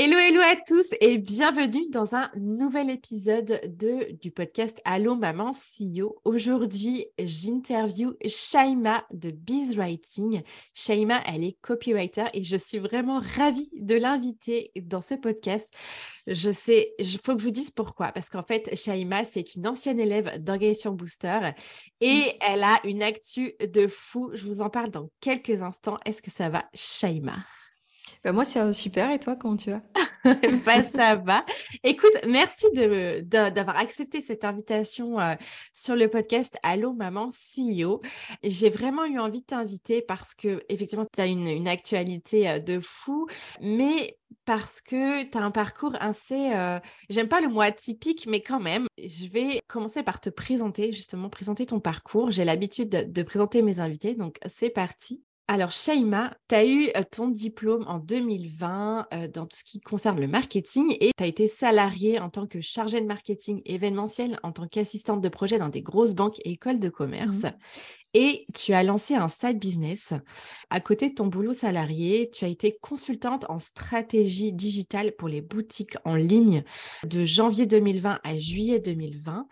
Hello, hello à tous et bienvenue dans un nouvel épisode de, du podcast Allo Maman CEO. Aujourd'hui, j'interview Shaima de Biz Writing. Shaima, elle est copywriter et je suis vraiment ravie de l'inviter dans ce podcast. Je sais, il faut que je vous dise pourquoi. Parce qu'en fait, Shaima, c'est une ancienne élève d'Organisation Booster et mmh. elle a une actu de fou. Je vous en parle dans quelques instants. Est-ce que ça va, Shaima? Bah, moi, c'est super. Et toi, comment tu vas? Bah, Ça va. Écoute, merci d'avoir accepté cette invitation euh, sur le podcast Allô Maman CEO. J'ai vraiment eu envie de t'inviter parce que, effectivement, tu as une, actualité euh, de fou, mais parce que tu as un parcours assez, euh, j'aime pas le mot atypique, mais quand même, je vais commencer par te présenter, justement, présenter ton parcours. J'ai l'habitude de présenter mes invités, donc c'est parti. Alors, Shaima, tu as eu euh, ton diplôme en 2020 euh, dans tout ce qui concerne le marketing et tu as été salariée en tant que chargée de marketing événementiel, en tant qu'assistante de projet dans des grosses banques et écoles de commerce. Mmh. Et tu as lancé un side business. À côté de ton boulot salarié, tu as été consultante en stratégie digitale pour les boutiques en ligne de janvier 2020 à juillet 2020.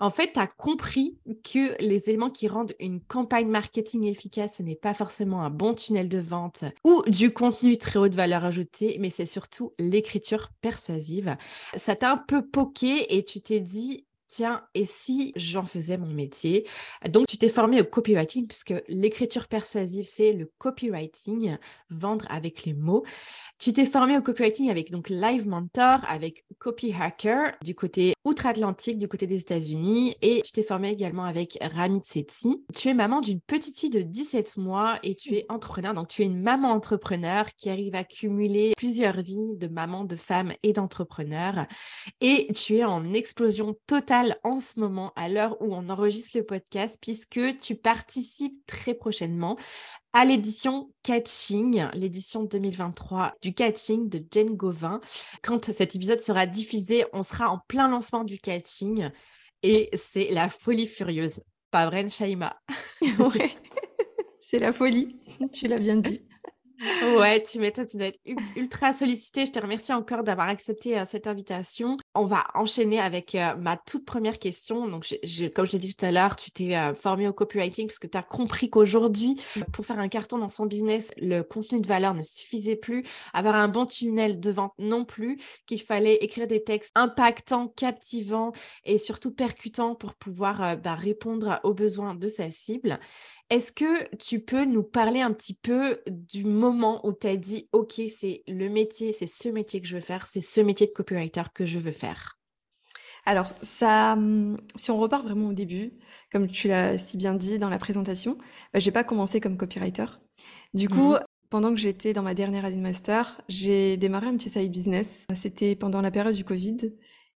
En fait, tu compris que les éléments qui rendent une campagne marketing efficace, ce n'est pas forcément un bon tunnel de vente ou du contenu très haut de valeur ajoutée, mais c'est surtout l'écriture persuasive. Ça t'a un peu poqué et tu t'es dit, tiens, et si j'en faisais mon métier? Donc, tu t'es formé au copywriting, puisque l'écriture persuasive, c'est le copywriting, vendre avec les mots. Tu t'es formé au copywriting avec donc Live Mentor, avec Copy Hacker du côté outre-Atlantique, du côté des États-Unis, et tu t'es formé également avec Ramit Sethi. Tu es maman d'une petite fille de 17 mois et tu es entrepreneur. Donc, tu es une maman entrepreneur qui arrive à cumuler plusieurs vies de maman, de femme et d'entrepreneur. Et tu es en explosion totale en ce moment, à l'heure où on enregistre le podcast, puisque tu participes très prochainement à l'édition Catching, l'édition 2023 du Catching de Jane Gauvin. Quand cet épisode sera diffusé, on sera en plein lancement du Catching et c'est la folie furieuse. Pas vrai, Shaima? Ouais, c'est la folie, tu l'as bien dit. Ouais, tu m'étonnes, tu dois être ultra sollicité. Je te remercie encore d'avoir accepté euh, cette invitation. On va enchaîner avec euh, ma toute première question. Donc, comme je l'ai dit tout à l'heure, tu t'es euh, formé au copywriting parce que tu as compris qu'aujourd'hui, pour faire un carton dans son business, le contenu de valeur ne suffisait plus, avoir un bon tunnel de vente non plus, qu'il fallait écrire des textes impactants, captivants et surtout percutants pour pouvoir bah, répondre aux besoins de sa cible. Est-ce que tu peux nous parler un petit peu du moment où tu as dit, OK, c'est le métier, c'est ce métier que je veux faire, c'est ce métier de copywriter que je veux faire Alors, ça, hum, si on repart vraiment au début, comme tu l'as si bien dit dans la présentation, bah, j'ai pas commencé comme copywriter. Du coup, mmh pendant que j'étais dans ma dernière année de master, j'ai démarré un petit side business. C'était pendant la période du Covid.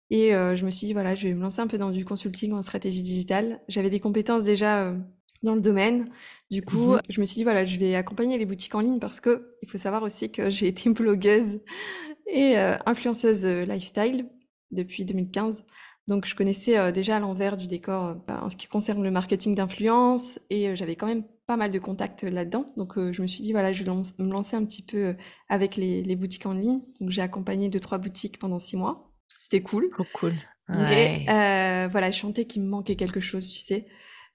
Et euh, je me suis dit, voilà, je vais me lancer un peu dans du consulting en stratégie digitale. J'avais des compétences déjà euh, dans le domaine. Du coup, mmh je me suis dit, voilà, je vais accompagner les boutiques en ligne parce que il faut savoir aussi que j'ai été blogueuse et euh, influenceuse lifestyle depuis 2015. Donc, je connaissais euh, déjà l'envers du décor bah, en ce qui concerne le marketing d'influence et j'avais quand même pas mal de contacts là-dedans. Donc, je me suis dit, voilà, je vais me lancer un petit peu avec les, les boutiques en ligne. Donc, j'ai accompagné deux, trois boutiques pendant six mois. C'était cool. Trop cool. Ouais. Mais voilà, je sentais qu'il me manquait quelque chose, tu sais.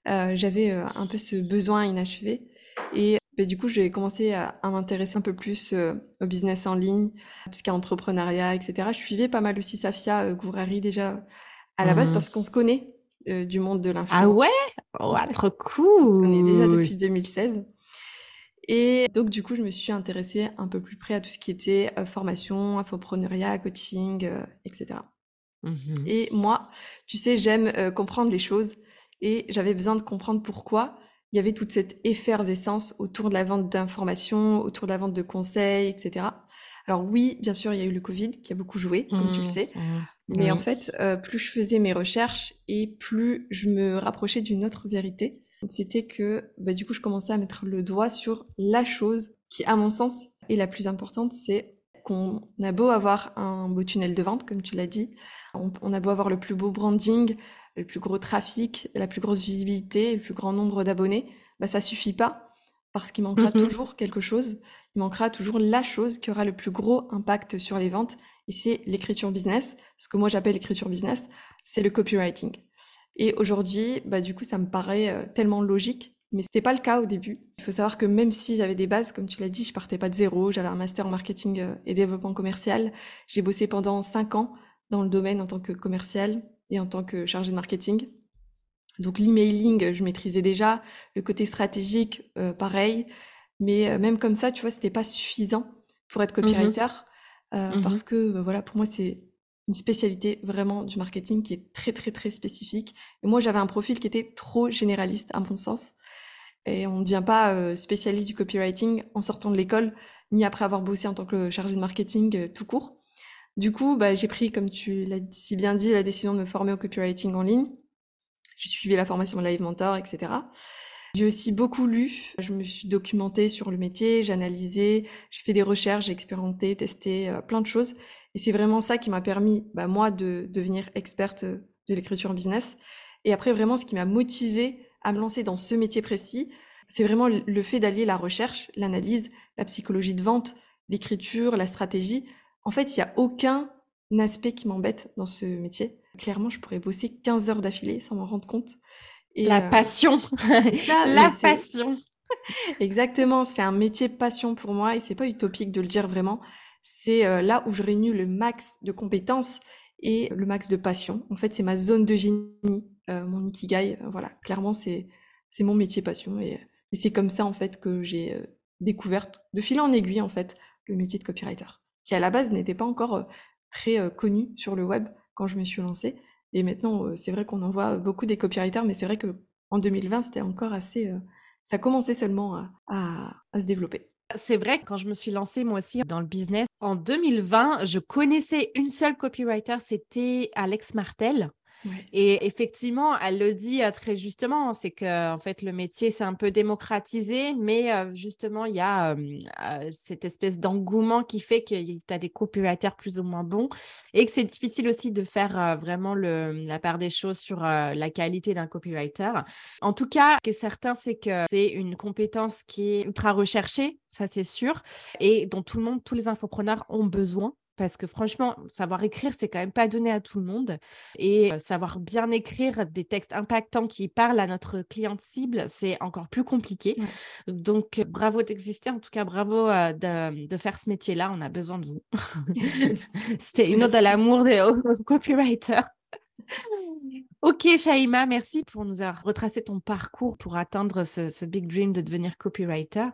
Euh, j'avais euh, un peu ce besoin inachevé. Et du coup, j'ai commencé à, m'intéresser un peu plus euh, au business en ligne, tout ce qui est entrepreneuriat, etc. Je suivais pas mal aussi Safia Gourari déjà à la base mmh. parce qu'on se connaît du monde de l'influence. Ah ouais, Trop cool On est déjà depuis 2016. Et donc, du coup, je me suis intéressée un peu plus près à tout ce qui était formation, infopreneuriat, coaching, etc. Mmh et moi, tu sais, j'aime comprendre les choses et j'avais besoin de comprendre pourquoi il y avait toute cette effervescence autour de la vente d'informations, autour de la vente de conseils, etc. Alors oui, bien sûr, il y a eu le Covid qui a beaucoup joué, comme tu le mmh, sais. Mmh. Mais en fait, plus je faisais mes recherches et plus je me rapprochais d'une autre vérité, c'était que bah, du coup, je commençais à mettre le doigt sur la chose qui, à mon sens, est la plus importante, c'est qu'on a beau avoir un beau tunnel de vente, comme tu l'as dit, on, a beau avoir le plus beau branding, le plus gros trafic, la plus grosse visibilité, le plus grand nombre d'abonnés, bah, ça suffit pas parce qu'il manquera mmh toujours quelque chose. Il manquera toujours la chose qui aura le plus gros impact sur les ventes et c'est l'écriture business. Ce que moi j'appelle l'écriture business, c'est le copywriting. Et aujourd'hui, bah, du coup, ça me paraît euh, tellement logique mais ce n'était pas le cas au début. Il faut savoir que même si j'avais des bases, comme tu l'as dit, je partais pas de zéro. J'avais un master en marketing euh, et développement commercial. J'ai bossé pendant cinq ans dans le domaine en tant que commercial et en tant que chargé de marketing. Donc l'emailing, je maîtrisais déjà. Le côté stratégique, euh, pareil. Mais euh, même comme ça, tu vois, c'était pas suffisant pour être mmh copywriter. Euh, mmh parce que, bah, voilà, pour moi, c'est une spécialité vraiment du marketing qui est très, très, très spécifique. Et moi, j'avais un profil qui était trop généraliste, à mon sens. Et on ne devient pas spécialiste du copywriting en sortant de l'école, ni après avoir bossé en tant que chargé de marketing tout court. Du coup, bah, j'ai pris, comme tu l'as si bien dit, la décision de me former au copywriting en ligne. J'ai suivi la formation Live Mentor, etc. J'ai aussi beaucoup lu, je me suis documentée sur le métier, j'ai analysé, j'ai fait des recherches, j'ai expérimenté, testé euh, plein de choses. Et c'est vraiment ça qui m'a permis, bah, moi, de devenir experte de l'écriture en business. Et après, vraiment, ce qui m'a motivée à me lancer dans ce métier précis, c'est vraiment le fait d'allier la recherche, l'analyse, la psychologie de vente, l'écriture, la stratégie en fait, il n'y a aucun aspect qui m'embête dans ce métier. Clairement, je pourrais bosser 15 heures d'affilée sans m'en rendre compte. la euh, passion. la passion. Exactement, c'est un métier passion pour moi et c'est pas utopique de le dire vraiment. C'est euh, là où je réunis le max de compétences et le max de passion. En fait, c'est ma zone de génie, euh, mon ikigai. voilà, clairement, c'est c'est mon métier passion et, et c'est comme ça en fait que j'ai découvert de fil en aiguille en fait le métier de copywriter qui à la base n'était pas encore très connu sur le web quand je me suis lancée. Et maintenant, c'est vrai qu'on en voit beaucoup des copywriters, mais c'est vrai que en 2020, c'était encore assez. ça commençait seulement à, à se développer. C'est vrai, quand je me suis lancée moi aussi dans le business, en 2020, je connaissais une seule copywriter, c'était Alex Martel. Et effectivement, elle le dit très justement, c'est que en fait le métier s'est un peu démocratisé, mais justement il y a cette espèce d'engouement qui fait que tu as des copywriters plus ou moins bons et que c'est difficile aussi de faire vraiment la part des choses sur la qualité d'un copywriter. En tout cas, ce qui est certain, c'est que c'est une compétence qui est ultra recherchée, ça c'est sûr, et dont tout le monde, tous les infopreneurs ont besoin parce que franchement, savoir écrire, c'est quand même pas donné à tout le monde. Et savoir bien écrire des textes impactants qui parlent à notre cliente cible, c'est encore plus compliqué. Donc, bravo d'exister. En tout cas, bravo de, faire ce métier-là. On a besoin de vous. C'était une ode à l'amour des copywriters. Ok, Shaima, merci pour nous avoir retracé ton parcours pour atteindre ce, big dream de devenir copywriter.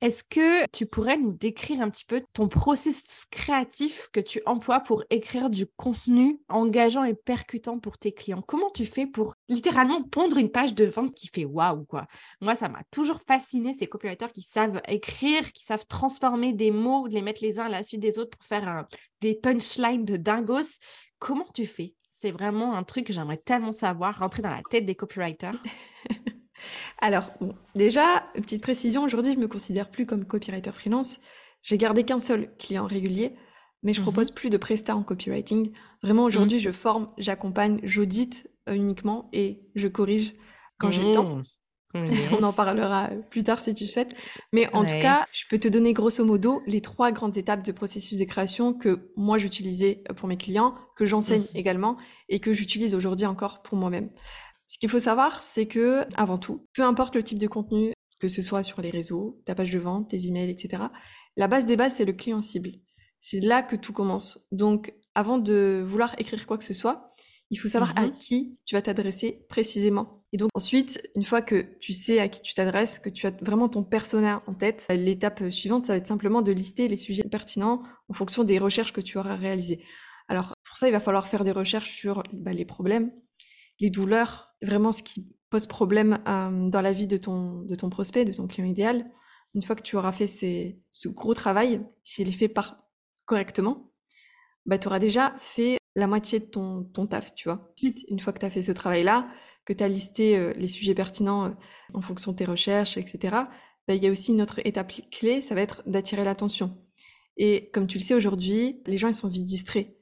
Est-ce que tu pourrais nous décrire un petit peu ton processus créatif que tu emploies pour écrire du contenu engageant et percutant pour tes clients? Comment tu fais pour littéralement pondre une page de vente qui fait waouh quoi? Moi, ça m'a toujours fasciné ces copywriters qui savent écrire, qui savent transformer des mots, les mettre les uns à la suite des autres pour faire des punchlines de dingos. Comment tu fais? C'est vraiment un truc que j'aimerais tellement savoir, rentrer dans la tête des copywriters. Alors, bon, déjà, petite précision, aujourd'hui, je me considère plus comme copywriter freelance. J'ai gardé qu'un seul client régulier, mais je mmh propose plus de prestats en copywriting. Vraiment, mmh. aujourd'hui, je forme, j'accompagne, j'audite euh, uniquement et je corrige quand j'ai le temps. On en parlera plus tard si tu souhaites. Mais en tout cas, je peux te donner grosso modo les trois grandes étapes de processus de création que moi j'utilisais pour mes clients, que j'enseigne mmh. également et que j'utilise aujourd'hui encore pour moi-même. Ce qu'il faut savoir, c'est que, avant tout, peu importe le type de contenu, que ce soit sur les réseaux, ta page de vente, tes emails, etc., la base des bases, c'est le client cible. C'est là que tout commence. Donc, avant de vouloir écrire quoi que ce soit, Il faut savoir à Mmh qui tu vas t'adresser précisément. Et donc ensuite, une fois que tu sais à qui tu t'adresses, que tu as vraiment ton persona en tête, l'étape suivante, ça va être simplement de lister les sujets pertinents en fonction des recherches que tu auras réalisées. Alors pour ça, il va falloir faire des recherches sur bah, les problèmes, les douleurs, vraiment ce qui pose problème euh, dans la vie de ton, de ton prospect, de ton client idéal. Une fois que tu auras fait ce gros travail, si il est fait correctement, bah, tu auras déjà fait la moitié de ton, ton taf, tu vois. Ensuite, une fois que tu as fait ce travail-là, que tu as listé euh, les sujets pertinents euh, en fonction de tes recherches, etc., bah, il y a aussi une autre étape clé, ça va être d'attirer l'attention. Et comme tu le sais aujourd'hui, les gens ils sont vite distraits.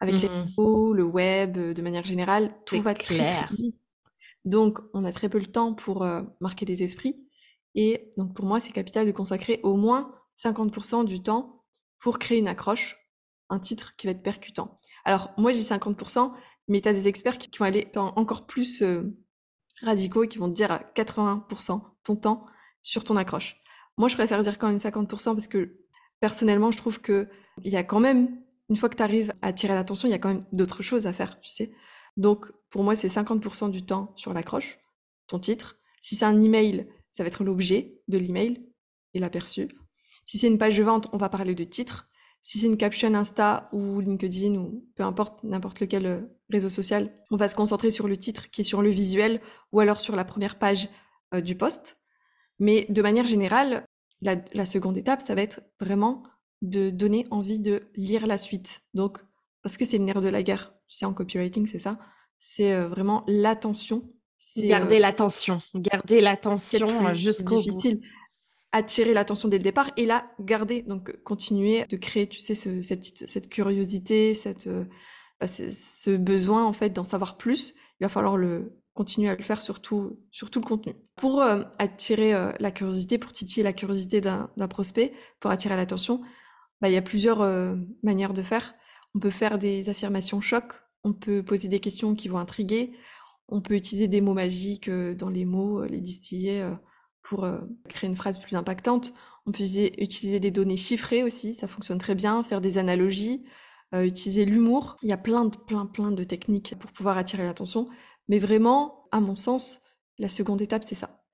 Avec les Mmh réseaux, le web, euh, de manière générale, tout va très très vite. Donc, on a très peu le temps pour marquer des esprits. Et donc, pour moi, c'est capital de consacrer au moins 50% du temps pour créer une accroche, un titre qui va être percutant. Alors, moi, j'ai 50%, mais tu as des experts qui, vont aller encore plus radicaux et qui vont te dire à 80% ton temps sur ton accroche. Moi, je préfère dire quand même 50% parce que personnellement, je trouve qu'il y a quand même, une fois que tu arrives à attirer l'attention, il y a quand même d'autres choses à faire, tu sais. Donc, pour moi, c'est 50% du temps sur l'accroche, ton titre. Si c'est un email, ça va être l'objet de l'email et l'aperçu. Si c'est une page de vente, on va parler de titre. Si c'est une caption Insta ou LinkedIn ou peu importe, n'importe lequel euh, réseau social, on va se concentrer sur le titre qui est sur le visuel ou alors sur la première page euh, du post. Mais de manière générale, la, la, seconde étape, ça va être vraiment de donner envie de lire la suite. Donc, parce que c'est le nerf de la guerre, tu sais, en copywriting, c'est ça. C'est euh, vraiment l'attention. Garder l'attention. Garder l'attention jusqu'au bout. difficile attirer l'attention dès le départ et la garder. Donc, continuer de créer, tu sais, ce, cette, petite, cette curiosité, cette, euh, bah, ce besoin, en fait, d'en savoir plus. Il va falloir le continuer à le faire sur tout, sur tout le contenu. Pour euh, attirer euh, la curiosité, pour titiller la curiosité d'un prospect, pour attirer l'attention, bah, il y a plusieurs euh, manières de faire. On peut faire des affirmations choc, on peut poser des questions qui vont intriguer, on peut utiliser des mots magiques euh, dans les mots, euh, les distiller euh, pour euh, créer une phrase plus impactante. On peut utiliser, des données chiffrées aussi, ça fonctionne très bien. Faire des analogies, euh, utiliser l'humour. Il y a plein de, plein, plein de techniques pour pouvoir attirer l'attention. Mais vraiment, à mon sens, la seconde étape, c'est ça.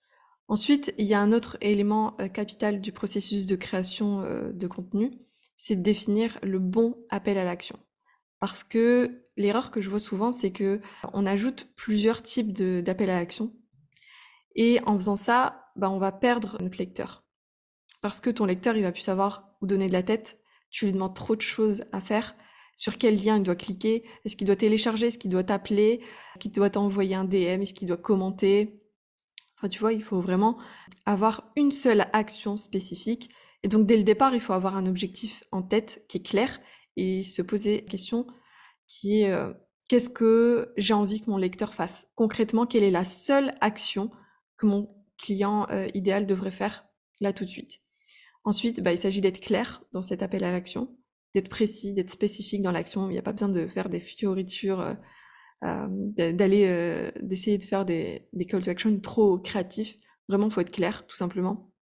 Ensuite, il y a un autre élément euh, capital du processus de création de contenu, c'est de définir le bon appel à l'action. Parce que l'erreur que je vois souvent, c'est que on ajoute plusieurs types d'appels à l'action. Et en faisant ça, bah, on va perdre notre lecteur. Parce que ton lecteur, il va plus savoir où donner de la tête. Tu lui demandes trop de choses à faire. Sur quel lien il doit cliquer Est-ce qu'il doit télécharger Est-ce qu'il doit t'appeler Est-ce qu'il doit t'envoyer un DM Est-ce qu'il doit commenter Enfin, tu vois, il faut vraiment avoir une seule action spécifique. Et donc, dès le départ, il faut avoir un objectif en tête qui est clair et se poser la question qui est euh, qu'est-ce que j'ai envie que mon lecteur fasse? Concrètement, quelle est la seule action que mon client euh, idéal devrait faire là tout de suite Ensuite, bah, il s'agit d'être clair dans cet appel à l'action, d'être précis, d'être spécifique dans l'action. Il n'y a pas besoin de faire des fioritures. Euh, euh, d'aller d'essayer de faire des, des call to action trop créatifs. Vraiment, il faut être clair, tout simplement.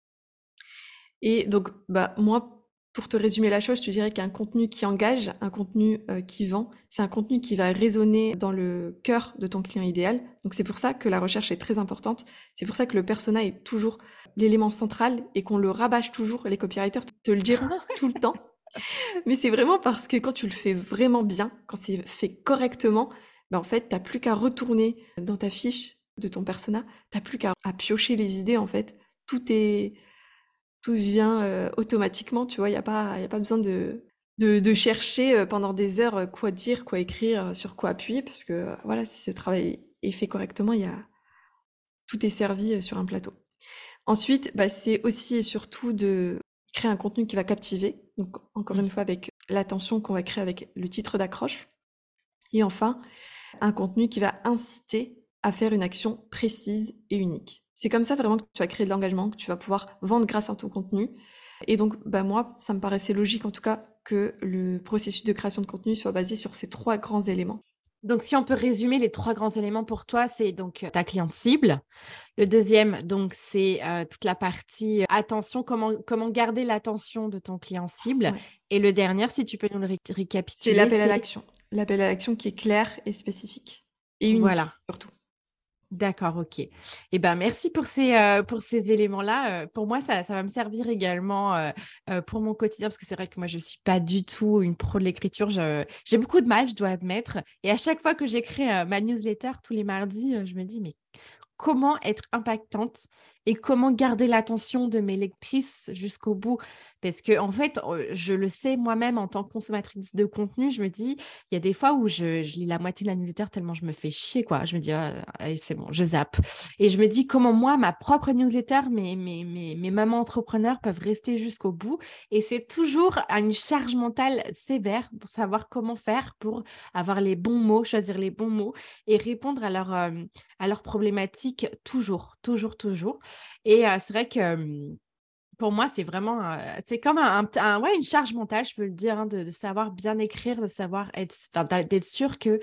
Et donc, bah, moi, pour te résumer la chose, je te dirais qu'un contenu qui engage, un contenu euh, qui vend, c'est un contenu qui va résonner dans le cœur de ton client idéal. Donc, c'est pour ça que la recherche est très importante. C'est pour ça que le persona est toujours l'élément central et qu'on le rabâche toujours. Les copywriters te le diront tout le temps. Mais c'est vraiment parce que quand tu le fais vraiment bien, quand c'est fait correctement, ben en fait, t'as plus qu'à retourner dans ta fiche de ton persona, t'as plus qu'à piocher les idées, en fait. Tout est, tout vient euh, automatiquement, tu vois, il n'y a, pas, y a pas besoin de, de, de, chercher euh, pendant des heures euh, quoi dire, quoi écrire, sur quoi appuyer, parce que voilà, si ce travail est fait correctement, y a, tout est servi sur un plateau. Ensuite, bah, c'est aussi et surtout de créer un contenu qui va captiver, donc encore une fois avec l'attention qu'on va créer avec le titre d'accroche. Et enfin, un contenu qui va inciter à faire une action précise et unique. C'est comme ça vraiment que tu vas créer de l'engagement, que tu vas pouvoir vendre grâce à ton contenu. Et donc, bah moi, ça me paraissait logique en tout cas que le processus de création de contenu soit basé sur ces trois grands éléments. Donc, si on peut résumer les trois grands éléments pour toi, c'est donc ta cliente cible. Le deuxième, donc, c'est euh, toute la partie attention, comment, comment garder l'attention de ton client cible. Ouais. Et le dernier, si tu peux nous le ré récapituler. C'est l'appel à l'action l'appel à l'action qui est clair et spécifique. Et unique voilà. surtout. D'accord, ok. Eh ben, merci pour ces, euh, ces éléments-là. Euh, pour moi, ça, ça va me servir également euh, pour mon quotidien, parce que c'est vrai que moi, je ne suis pas du tout une pro de l'écriture. J'ai beaucoup de mal, je dois admettre. Et à chaque fois que j'écris ma newsletter tous les mardis, je me dis, mais comment être impactante et comment garder l'attention de mes lectrices jusqu'au bout? Parce que, en fait, je le sais moi-même en tant que consommatrice de contenu, je me dis, il y a des fois où je, lis la moitié de la newsletter tellement je me fais chier, quoi. Je me dis, «Ah, c'est bon, je zappe. Et je me dis comment moi, ma propre newsletter, mes, mes, mes, mamans entrepreneurs peuvent rester jusqu'au bout. Et c'est toujours une charge mentale sévère pour savoir comment faire pour avoir les bons mots, choisir les bons mots et répondre à, leur, à leurs problématiques toujours, toujours, toujours. Et c'est vrai que pour moi, c'est vraiment, c'est comme un, ouais, une charge mentale, je peux le dire, hein, de, savoir bien écrire, de savoir être, d'être sûr qu'elle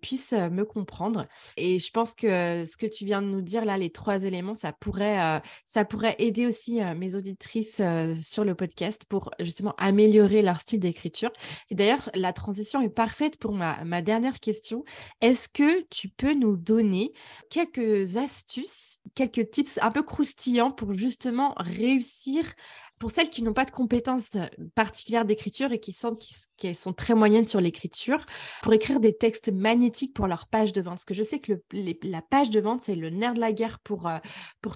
puisse me comprendre. Et je pense que ce que tu viens de nous dire là, les trois éléments, ça pourrait, ça pourrait aider aussi mes auditrices sur le podcast pour justement améliorer leur style d'écriture. Et d'ailleurs, la transition est parfaite pour ma, ma dernière question. Est-ce que tu peux nous donner quelques astuces, quelques tips un peu croustillants pour justement réussir pour celles qui n'ont pas de compétences euh, particulières d'écriture et qui sentent qu'elles sont très moyennes sur l'écriture, pour écrire des textes magnétiques pour leur page de vente. Parce que je sais que la page de vente, c'est le nerf de la guerre pour, euh,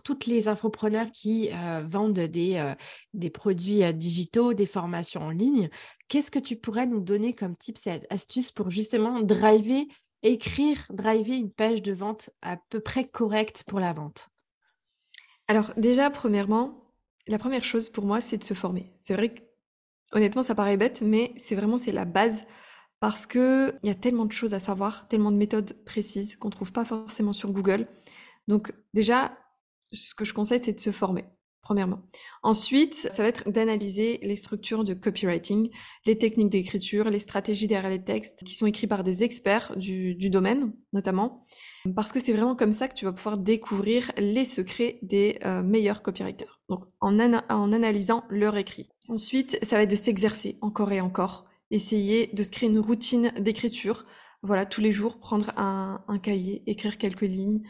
toutes les infopreneurs qui euh, vendent des, des produits digitaux, des formations en ligne. Qu'est-ce que tu pourrais nous donner comme tips et astuces pour justement driver, écrire, driver une page de vente à peu près correcte pour la vente? Alors déjà, premièrement, la première chose pour moi, c'est de se former. C'est vrai que, honnêtement, ça paraît bête, mais c'est vraiment c'est la base parce que il y a tellement de choses à savoir, tellement de méthodes précises qu'on trouve pas forcément sur Google. Donc déjà, ce que je conseille, c'est de se former. Premièrement. Ensuite, ça va être d'analyser les structures de copywriting, les techniques d'écriture, les stratégies derrière les textes qui sont écrits par des experts du, domaine, notamment, parce que c'est vraiment comme ça que tu vas pouvoir découvrir les secrets des euh, meilleurs copywriters. En, analysant leur écrit. Ensuite, ça va être de s'exercer encore et encore, essayer de se créer une routine d'écriture. Voilà, tous les jours, prendre un, un cahier, écrire quelques lignes,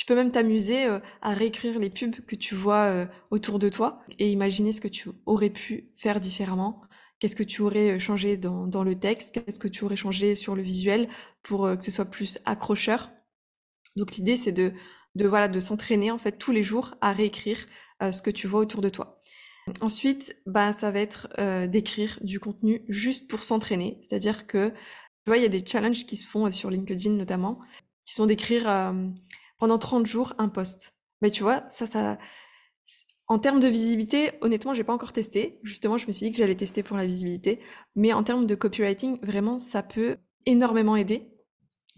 tu peux même t'amuser euh, à réécrire les pubs que tu vois euh, autour de toi et imaginer ce que tu aurais pu faire différemment. Qu'est-ce que tu aurais euh, changé dans, le texte? Qu'est-ce que tu aurais changé sur le visuel pour que ce soit plus accrocheur? Donc l'idée, c'est de, de, voilà, de s'entraîner en fait tous les jours à réécrire ce que tu vois autour de toi. Ensuite, bah, ça va être d'écrire du contenu juste pour s'entraîner. C'est-à-dire que, tu vois, il y a des challenges qui se font sur LinkedIn notamment, qui sont d'écrire pendant 30 jours un post. Mais tu vois, ça, ça. En termes de visibilité, honnêtement, j'ai pas encore testé. Justement, je me suis dit que j'allais tester pour la visibilité. Mais en termes de copywriting, vraiment, ça peut énormément aider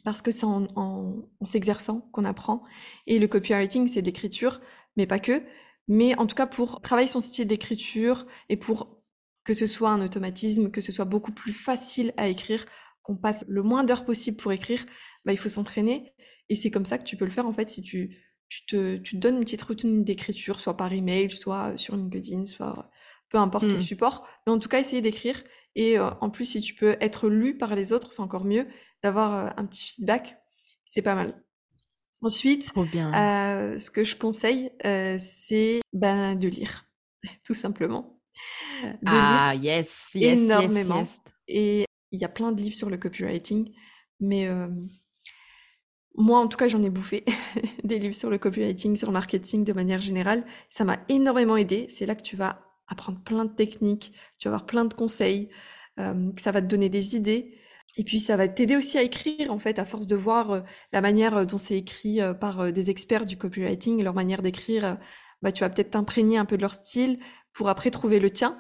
parce que c'est en, en, s'exerçant qu'on apprend. Et le copywriting, c'est d'écriture, mais pas que. Mais en tout cas, pour travailler son style d'écriture et pour que ce soit un automatisme, que ce soit beaucoup plus facile à écrire, qu'on passe le moins d'heures possible pour écrire, bah, il faut s'entraîner. Et c'est comme ça que tu peux le faire en fait si tu, te, donnes une petite routine d'écriture, soit par email, soit sur LinkedIn, soit peu importe le mmh. support. Mais en tout cas, essayer d'écrire. Et euh, en plus, si tu peux être lu par les autres, c'est encore mieux. D'avoir euh, un petit feedback, c'est pas mal. Ensuite, euh, ce que je conseille, c'est ben, de lire, tout simplement. De ah, yes, yes, énormément. Yes, Et il y a plein de livres sur le copywriting, mais moi, en tout cas, j'en ai bouffé des livres sur le copywriting, sur le marketing de manière générale. Ça m'a énormément aidé. C'est là que tu vas apprendre plein de techniques, tu vas avoir plein de conseils, euh, que ça va te donner des idées. Et puis, ça va t'aider aussi à écrire, en fait, à force de voir euh, la manière dont c'est écrit euh, par des experts du copywriting, leur manière d'écrire. bah, tu vas peut-être t'imprégner un peu de leur style pour après trouver le tien.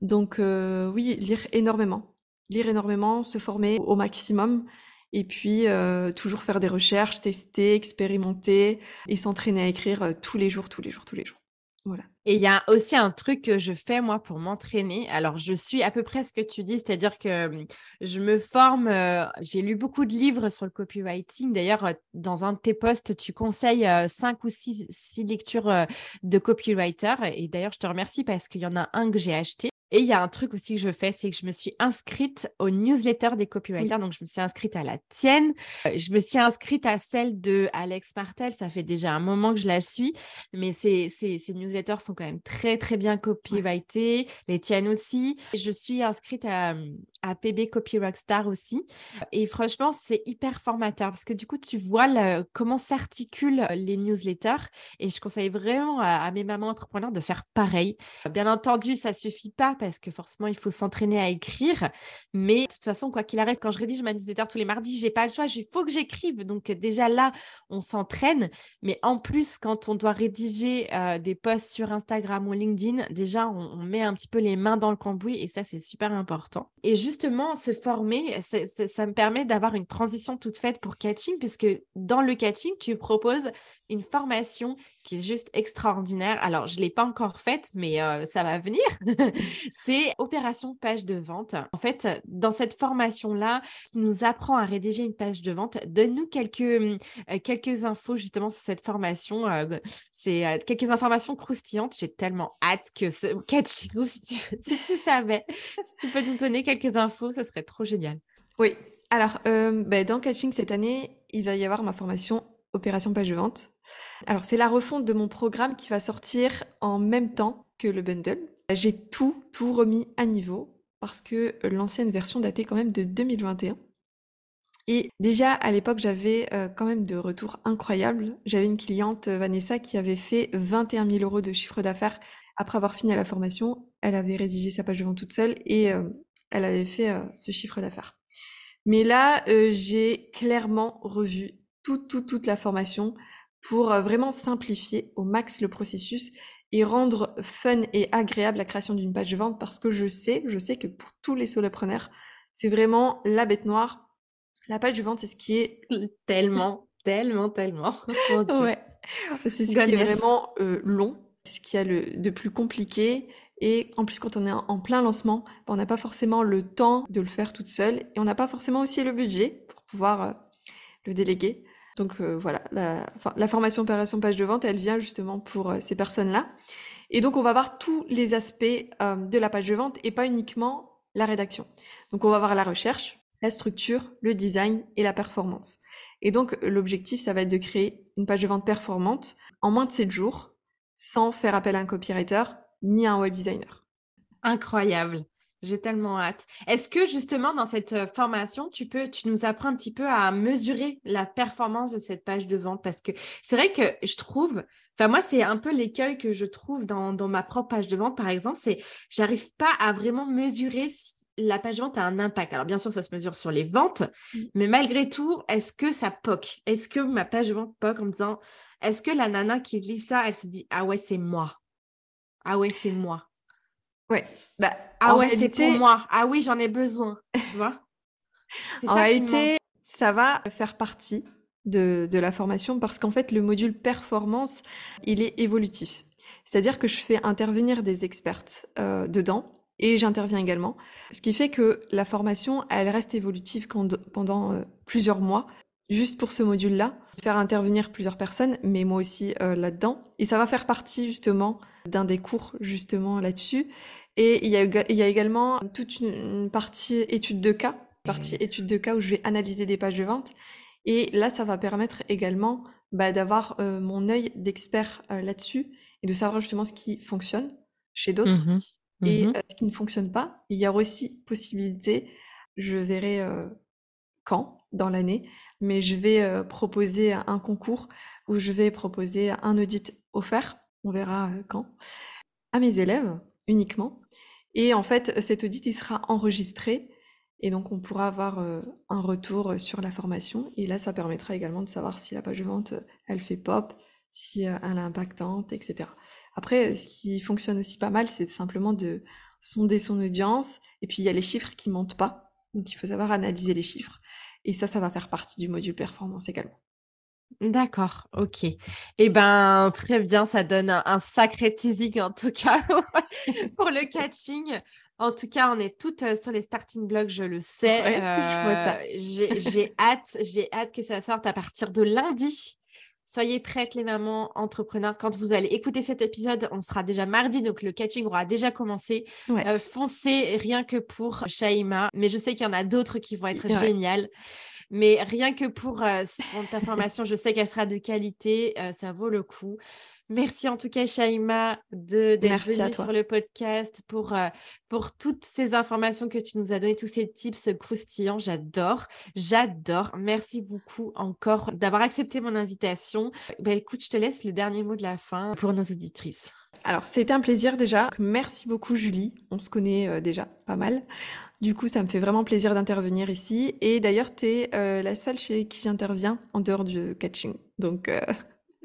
Donc, oui, lire énormément. Lire énormément, se former au maximum et puis euh, toujours faire des recherches, tester, expérimenter et s'entraîner à écrire euh, tous les jours, tous les jours, tous les jours. Voilà. Et il y a aussi un truc que je fais moi pour m'entraîner. Alors, je suis à peu près ce que tu dis, c'est-à-dire que je me forme, j'ai lu beaucoup de livres sur le copywriting. D'ailleurs, dans un de tes posts, tu conseilles cinq ou six lectures de copywriter. Et d'ailleurs, je te remercie parce qu'il y en a un que j'ai acheté Et il y a un truc aussi que je fais, c'est que je me suis inscrite aux newsletters des copywriters. Donc, je me suis inscrite à la tienne. Euh, je me suis inscrite à celle de Alex Martel. Ça fait déjà un moment que je la suis. Mais ces, ces, newsletters sont quand même très, très bien copywritées. Les tiennes aussi. Je suis inscrite à, à PB Copy Rockstar aussi. Et franchement, c'est hyper formateur parce que du coup, tu vois comment s'articulent les newsletters. Et je conseille vraiment à, à mes mamans entrepreneurs de faire pareil. Bien entendu, ça suffit pas parce que forcément, il faut s'entraîner à écrire. Mais de toute façon, quoi qu'il arrive, quand je rédige ma newsletter tous les mardis, j'ai pas le choix, il faut que j'écrive. Donc déjà là, on s'entraîne. Mais en plus, quand on doit rédiger euh, des posts sur Instagram ou LinkedIn, déjà, on, met un petit peu les mains dans le cambouis et ça, c'est super important. Et justement, se former, ça me permet d'avoir une transition toute faite pour catching, puisque dans le catching, tu proposes une formation qui est juste extraordinaire. Alors, je ne l'ai pas encore faite, mais euh, ça va venir. c'est Opération Page de Vente. En fait, dans cette formation-là, tu nous apprends à rédiger une page de vente. Donne-nous quelques, euh, quelques infos justement sur cette formation. Euh, c'est quelques informations croustillantes. J'ai tellement hâte que ce catch, si tu, si tu savais, si tu peux nous donner quelques infos, ça serait trop génial. Oui. Alors, ben, dans Catching cette année, il va y avoir ma formation Opération Page de Vente. Alors, c'est la refonte de mon programme qui va sortir en même temps que le bundle. J'ai tout, tout remis à niveau parce que l'ancienne version datait quand même de 2021. Et déjà, à l'époque, j'avais euh, quand même de retours incroyables. J'avais une cliente, euh, Vanessa, qui avait fait 21 000 euros de chiffre d'affaires après avoir fini la formation. Elle avait rédigé sa page de vente toute seule et euh, elle avait fait ce chiffre d'affaires. Mais là, j'ai clairement revu toute, toute, toute la formation pour vraiment simplifier au max le processus et rendre fun et agréable la création d'une page de vente parce que je sais, je sais que pour tous les solopreneurs, c'est vraiment la bête noire. La page de vente, c'est ce qui est tellement, tellement, tellement. ouais. C'est ce qui est vraiment euh, long, c'est ce qui a le de plus compliqué. Et en plus, quand on est en plein lancement, ben, on n'a pas forcément le temps de le faire toute seule et on n'a pas forcément aussi le budget pour pouvoir euh, le déléguer. Donc euh, voilà, la, formation opération page de vente, elle vient justement pour euh, ces personnes-là. Et donc on va voir tous les aspects euh, de la page de vente et pas uniquement la rédaction. Donc on va voir la recherche, la structure, le design et la performance. Et donc l'objectif, ça va être de créer une page de vente performante en moins de 7 jours sans faire appel à un copywriter ni à un web designer. Incroyable. J'ai tellement hâte. Est-ce que justement dans cette euh, formation, tu peux, tu nous apprends un petit peu à mesurer la performance de cette page de vente? Parce que c'est vrai que je trouve, enfin moi c'est un peu l'écueil que je trouve dans, dans, ma propre page de vente par exemple, c'est j'arrive pas à vraiment mesurer si la page de vente a un impact. Alors bien sûr ça se mesure sur les ventes, mmh. mais malgré tout, est-ce que ça poque? Est-ce que ma page de vente poque en me disant, est-ce que la nana qui lit ça, elle se dit ah ouais c'est moi, ah ouais c'est moi. Ouais. Bah, ah ouais, c'est pour moi. Ah oui, j'en ai besoin. Tu vois En réalité, ça va faire partie de, de la formation parce qu'en fait, le module performance, il est évolutif. C'est-à-dire que je fais intervenir des expertes euh, dedans et j'interviens également. Ce qui fait que la formation, elle reste évolutive pendant euh, plusieurs mois, juste pour ce module-là. Faire intervenir plusieurs personnes, mais moi aussi euh, là-dedans. Et ça va faire partie justement d'un des cours justement là-dessus. Et il y, a, il y a également toute une, partie étude de cas, partie étude de cas où je vais analyser des pages de vente. Et là, ça va permettre également bah, d'avoir euh, mon œil d'expert euh, là-dessus et de savoir justement ce qui fonctionne chez d'autres mmh et mmh euh, ce qui ne fonctionne pas. Il y aura aussi possibilité, je verrai quand dans l'année, mais je vais proposer un concours où je vais proposer un audit offert on verra quand, à mes élèves uniquement. Et en fait, cet audit, il sera enregistré et donc on pourra avoir un retour sur la formation. Et là, ça permettra également de savoir si la page vente, elle fait pop, si elle est impactante, etc. Après, ce qui fonctionne aussi pas mal, c'est simplement de sonder son audience. Et puis, il y a les chiffres qui montent pas. Donc, il faut savoir analyser les chiffres. Et ça, ça va faire partie du module performance également. D'accord, ok. Eh ben, très bien, ça donne un, sacré teasing en tout cas pour le catching. En tout cas, on est toutes euh, sur les starting blocks, je le sais. Euh, j'ai hâte, j'ai hâte que ça sorte à partir de lundi. Soyez prêtes, les mamans entrepreneurs. Quand vous allez écouter cet épisode, on sera déjà mardi, donc le catching aura déjà commencé. Euh, foncez rien que pour Shaima, mais je sais qu'il y en a d'autres qui vont être géniales. Mais rien que pour euh, ta formation, je sais qu'elle sera de qualité, euh, ça vaut le coup. Merci en tout cas, Shaima, d'être venue sur le podcast pour, euh, pour toutes ces informations que tu nous as données, tous ces tips croustillants. J'adore, j'adore. Merci beaucoup encore d'avoir accepté mon invitation. Bah, écoute, je te laisse le dernier mot de la fin pour nos auditrices. Alors, c'était un plaisir déjà. Merci beaucoup, Julie. On se connaît euh, déjà pas mal. Du coup, ça me fait vraiment plaisir d'intervenir ici. Et d'ailleurs, tu es euh, la seule chez qui j'interviens en dehors du catching. Donc,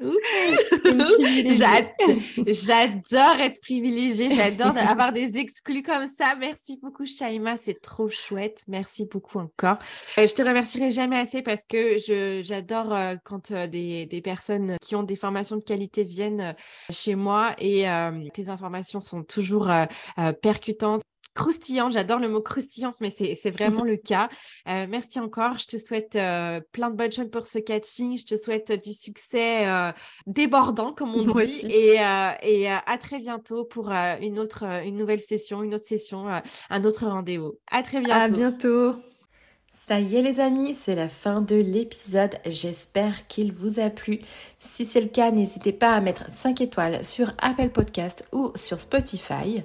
J'adore être privilégiée, j'adore avoir des exclus comme ça. Merci beaucoup, Shaima, c'est trop chouette. Merci beaucoup encore. Euh, je te remercierai jamais assez parce que j'adore euh, quand euh, des, des, personnes qui ont des formations de qualité viennent chez moi et tes informations sont toujours percutantes croustillant. J'adore le mot croustillant, mais c'est vraiment le cas. Euh, merci encore. Je te souhaite euh, plein de bonnes choses pour ce catching. Je te souhaite du succès euh, débordant, comme on dit. Et, et à très bientôt pour une, autre, une nouvelle session, une autre session, un autre rendez-vous. À très bientôt. À bientôt. Ça y est les amis, c'est la fin de l'épisode. J'espère qu'il vous a plu. Si c'est le cas, n'hésitez pas à mettre 5 étoiles sur Apple Podcast ou sur Spotify.